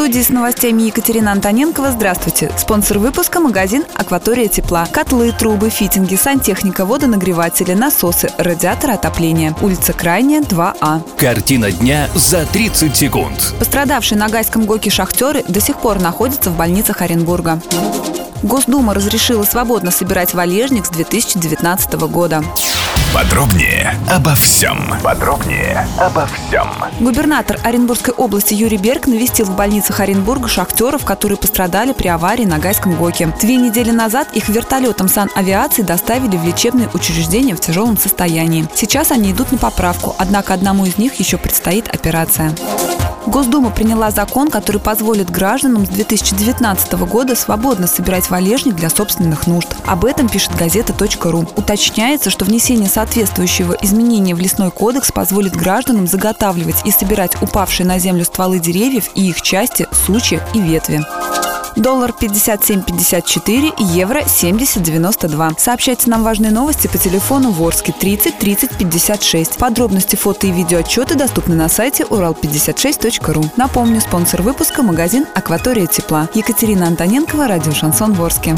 Студии с новостями Екатерина Антоненкова. Здравствуйте. Спонсор выпуска – магазин «Акватория тепла». Котлы, трубы, фитинги, сантехника, водонагреватели, насосы, радиаторы отопления. Улица Крайняя, 2А. Картина дня за 30 секунд. Пострадавшие на Гайском ГОКе шахтеры до сих пор находятся в больницах Оренбурга. Госдума разрешила свободно собирать валежник с 2019 года. Подробнее обо всем. Подробнее обо всем. Губернатор Оренбургской области Юрий Берг навестил в больницах Оренбурга шахтеров, которые пострадали при аварии на Гайском ГОКе. Две недели назад их вертолетом санавиации доставили в лечебные учреждения в тяжелом состоянии. Сейчас они идут на поправку, однако одному из них еще предстоит операция. Госдума приняла закон, который позволит гражданам с 2019 года свободно собирать валежник для собственных нужд. Об этом пишет газета.ру. Уточняется, что внесение соответствующего изменения в лесной кодекс позволит гражданам заготавливать и собирать упавшие на землю стволы деревьев и их части, сучья и ветви. Доллар 57.54, евро 70.92. Сообщайте нам важные новости по телефону Ворске 30 30 56. Подробности фото и видеоотчеты доступны на сайте урал56.ру. Напомню, спонсор выпуска – магазин «Акватория тепла». Екатерина Антоненкова, радио «Шансон Ворске».